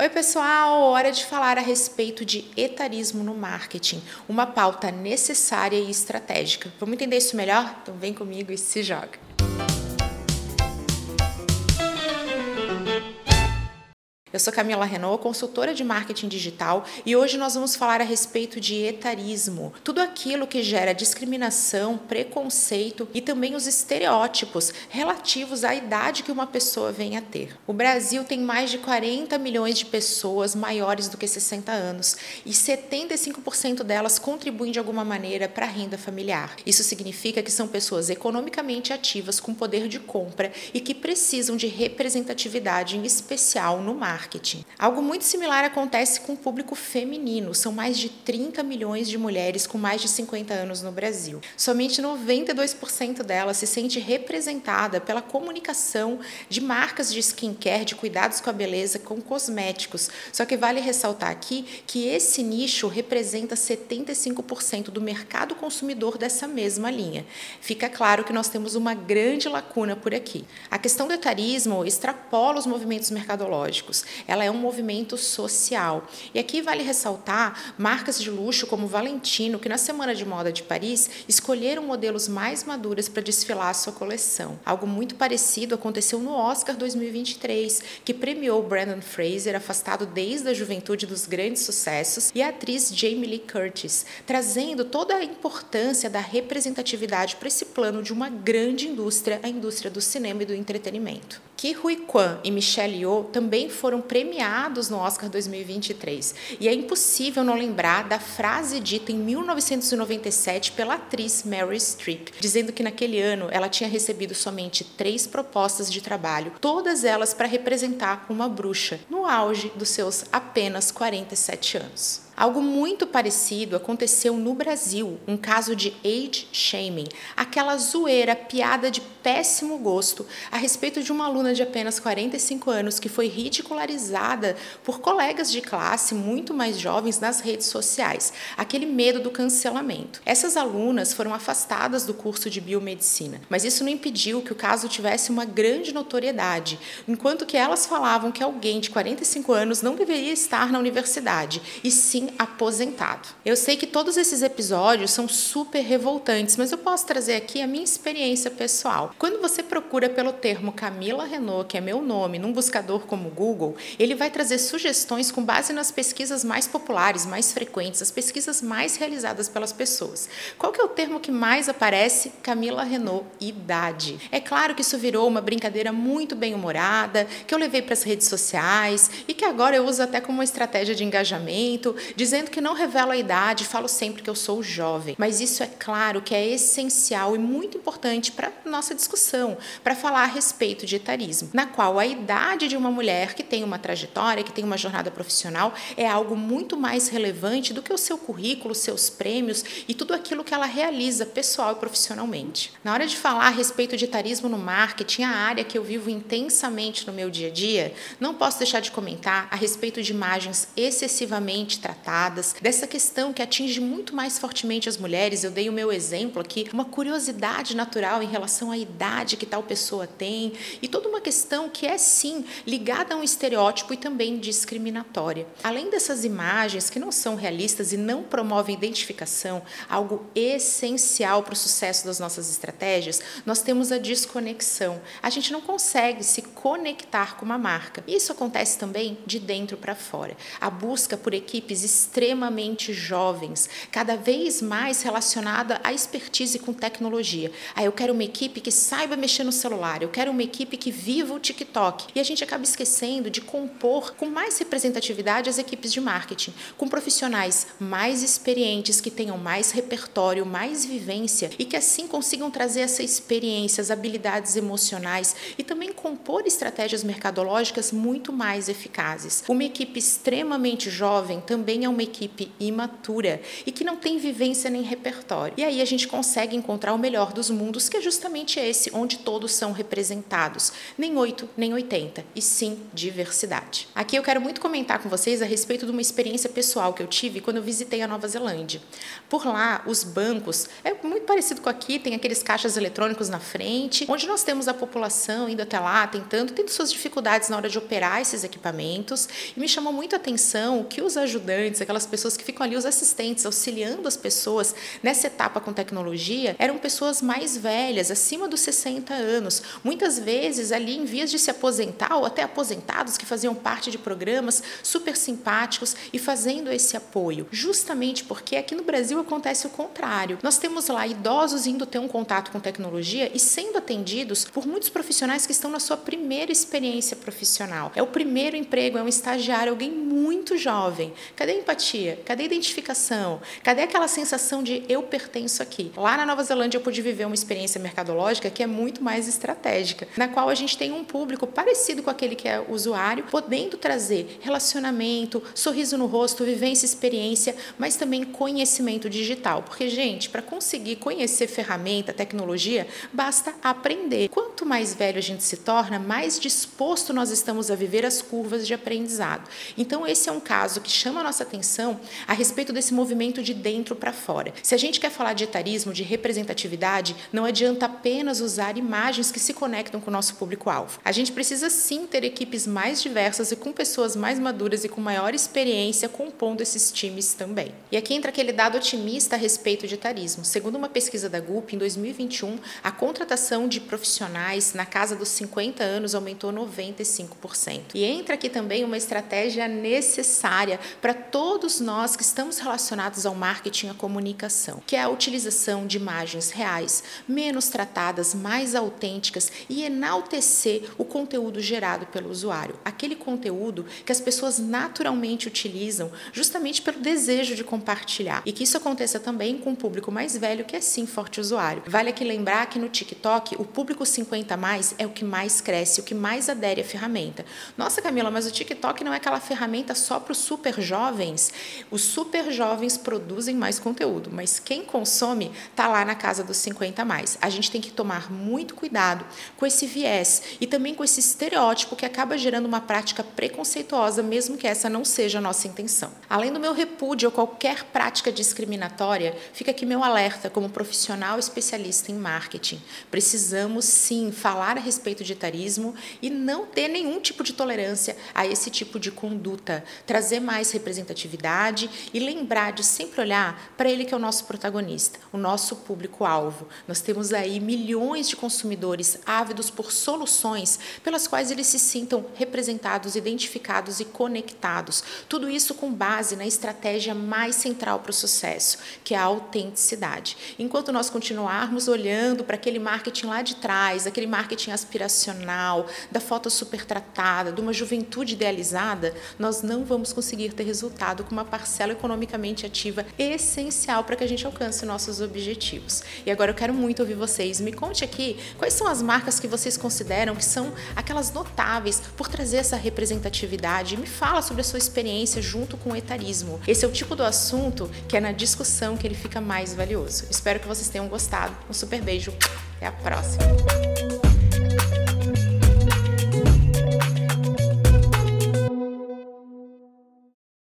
Oi, pessoal! Hora de falar a respeito de etarismo no marketing, uma pauta necessária e estratégica. Vamos entender isso melhor? Então vem comigo e se joga. Eu sou Camila Renault, consultora de marketing digital, e hoje nós vamos falar a respeito de etarismo, tudo aquilo que gera discriminação, preconceito e também os estereótipos relativos à idade que uma pessoa vem a ter. O Brasil tem mais de 40 milhões de pessoas maiores do que 60 anos e 75% delas contribuem de alguma maneira para a renda familiar. Isso significa que são pessoas economicamente ativas com poder de compra e que precisam de representatividade em especial no marketing marketing. Algo muito similar acontece com o público feminino. São mais de 30 milhões de mulheres com mais de 50 anos no Brasil. Somente 92% delas se sente representada pela comunicação de marcas de skincare, de cuidados com a beleza, com cosméticos. Só que vale ressaltar aqui que esse nicho representa 75% do mercado consumidor dessa mesma linha. Fica claro que nós temos uma grande lacuna por aqui. A questão do etarismo extrapola os movimentos mercadológicos ela é um movimento social. E aqui vale ressaltar marcas de luxo como Valentino, que na Semana de Moda de Paris escolheram modelos mais maduras para desfilar a sua coleção. Algo muito parecido aconteceu no Oscar 2023, que premiou Brandon Fraser, afastado desde a juventude dos grandes sucessos, e a atriz Jamie Lee Curtis, trazendo toda a importância da representatividade para esse plano de uma grande indústria, a indústria do cinema e do entretenimento. Ki Hui Kwan e Michelle Yeoh também foram premiados no Oscar 2023. E é impossível não lembrar da frase dita em 1997 pela atriz Mary Streep, dizendo que naquele ano ela tinha recebido somente três propostas de trabalho, todas elas para representar uma bruxa, no auge dos seus apenas 47 anos. Algo muito parecido aconteceu no Brasil, um caso de age shaming, aquela zoeira, piada de péssimo gosto a respeito de uma aluna de apenas 45 anos que foi ridicularizada por colegas de classe muito mais jovens nas redes sociais, aquele medo do cancelamento. Essas alunas foram afastadas do curso de biomedicina, mas isso não impediu que o caso tivesse uma grande notoriedade, enquanto que elas falavam que alguém de 45 anos não deveria estar na universidade, e sim aposentado. Eu sei que todos esses episódios são super revoltantes, mas eu posso trazer aqui a minha experiência pessoal. Quando você procura pelo termo Camila Renault, que é meu nome, num buscador como Google, ele vai trazer sugestões com base nas pesquisas mais populares, mais frequentes, as pesquisas mais realizadas pelas pessoas. Qual que é o termo que mais aparece? Camila Renault, idade. É claro que isso virou uma brincadeira muito bem humorada, que eu levei para as redes sociais e que agora eu uso até como uma estratégia de engajamento, dizendo que não revelo a idade, falo sempre que eu sou jovem. Mas isso é claro que é essencial e muito importante para nossa discussão, para falar a respeito de etarismo, na qual a idade de uma mulher que tem uma trajetória, que tem uma jornada profissional, é algo muito mais relevante do que o seu currículo, seus prêmios e tudo aquilo que ela realiza pessoal e profissionalmente. Na hora de falar a respeito de etarismo no marketing, a área que eu vivo intensamente no meu dia a dia, não posso deixar de comentar a respeito de imagens excessivamente tratadas tratadas, dessa questão que atinge muito mais fortemente as mulheres. Eu dei o meu exemplo aqui, uma curiosidade natural em relação à idade que tal pessoa tem e toda uma questão que é sim ligada a um estereótipo e também discriminatória. Além dessas imagens que não são realistas e não promovem identificação, algo essencial para o sucesso das nossas estratégias, nós temos a desconexão. A gente não consegue se conectar com uma marca. Isso acontece também de dentro para fora. A busca por equipes extremamente jovens, cada vez mais relacionada à expertise com tecnologia. Ah, eu quero uma equipe que saiba mexer no celular, eu quero uma equipe que viva o TikTok. E a gente acaba esquecendo de compor com mais representatividade as equipes de marketing, com profissionais mais experientes que tenham mais repertório, mais vivência e que assim consigam trazer essa experiência, as habilidades emocionais e também compor estratégias mercadológicas muito mais eficazes. Uma equipe extremamente jovem também é é uma equipe imatura e que não tem vivência nem repertório. E aí a gente consegue encontrar o melhor dos mundos, que é justamente esse onde todos são representados. Nem 8, nem 80, e sim diversidade. Aqui eu quero muito comentar com vocês a respeito de uma experiência pessoal que eu tive quando eu visitei a Nova Zelândia. Por lá, os bancos, é muito parecido com aqui, tem aqueles caixas eletrônicos na frente, onde nós temos a população indo até lá, tentando, tendo suas dificuldades na hora de operar esses equipamentos. E me chamou muito a atenção que os ajudantes, aquelas pessoas que ficam ali, os assistentes, auxiliando as pessoas nessa etapa com tecnologia, eram pessoas mais velhas, acima dos 60 anos, muitas vezes ali em vias de se aposentar ou até aposentados que faziam parte de programas super simpáticos e fazendo esse apoio. Justamente porque aqui no Brasil acontece o contrário. Nós temos lá idosos indo ter um contato com tecnologia e sendo atendidos por muitos profissionais que estão na sua primeira experiência profissional. É o primeiro emprego, é um estagiário, alguém muito jovem. Cadê empatia? Cadê a identificação? Cadê aquela sensação de eu pertenço aqui? Lá na Nova Zelândia eu pude viver uma experiência mercadológica que é muito mais estratégica, na qual a gente tem um público parecido com aquele que é usuário, podendo trazer relacionamento, sorriso no rosto, vivência, experiência, mas também conhecimento digital. Porque, gente, para conseguir conhecer ferramenta, tecnologia, basta aprender. Quanto mais velho a gente se torna, mais disposto nós estamos a viver as curvas de aprendizado. Então, esse é um caso que chama a nossa atenção a respeito desse movimento de dentro para fora. Se a gente quer falar de etarismo, de representatividade, não adianta apenas usar imagens que se conectam com o nosso público-alvo. A gente precisa sim ter equipes mais diversas e com pessoas mais maduras e com maior experiência compondo esses times também. E aqui entra aquele dado otimista a respeito de etarismo. Segundo uma pesquisa da GUP, em 2021, a contratação de profissionais na casa dos 50 anos aumentou 95%. E entra aqui também uma estratégia necessária para todos nós que estamos relacionados ao marketing e à comunicação, que é a utilização de imagens reais, menos tratadas, mais autênticas e enaltecer o conteúdo gerado pelo usuário, aquele conteúdo que as pessoas naturalmente utilizam justamente pelo desejo de compartilhar. E que isso aconteça também com o público mais velho, que é sim forte usuário. Vale aqui lembrar que no TikTok, o público 50 mais é o que mais cresce, o que mais adere à ferramenta. Nossa, Camila, mas o TikTok não é aquela ferramenta só para os super jovens? Os super jovens produzem mais conteúdo, mas quem consome está lá na casa dos 50 mais. A gente tem que tomar muito cuidado com esse viés e também com esse estereótipo que acaba gerando uma prática preconceituosa, mesmo que essa não seja a nossa intenção. Além do meu repúdio a qualquer prática discriminatória, fica aqui meu alerta como profissional especialista em marketing. Precisamos sim falar a respeito de etarismo e não ter nenhum tipo de tolerância a esse tipo de conduta, trazer mais representatividade e lembrar de sempre olhar para ele que é o nosso protagonista, o nosso público-alvo. Nós temos aí milhões de consumidores ávidos por soluções pelas quais eles se sintam representados, identificados e conectados. Tudo isso com base na estratégia mais central para o sucesso, que é a autenticidade. Enquanto nós continuarmos olhando para aquele marketing lá de trás, aquele marketing aspiracional, da foto super tratada, de uma juventude idealizada, nós não vamos conseguir ter com uma parcela economicamente ativa essencial para que a gente alcance nossos objetivos. E agora eu quero muito ouvir vocês. Me conte aqui quais são as marcas que vocês consideram que são aquelas notáveis por trazer essa representatividade. Me fala sobre a sua experiência junto com o etarismo. Esse é o tipo do assunto que é na discussão que ele fica mais valioso. Espero que vocês tenham gostado. Um super beijo. Até a próxima.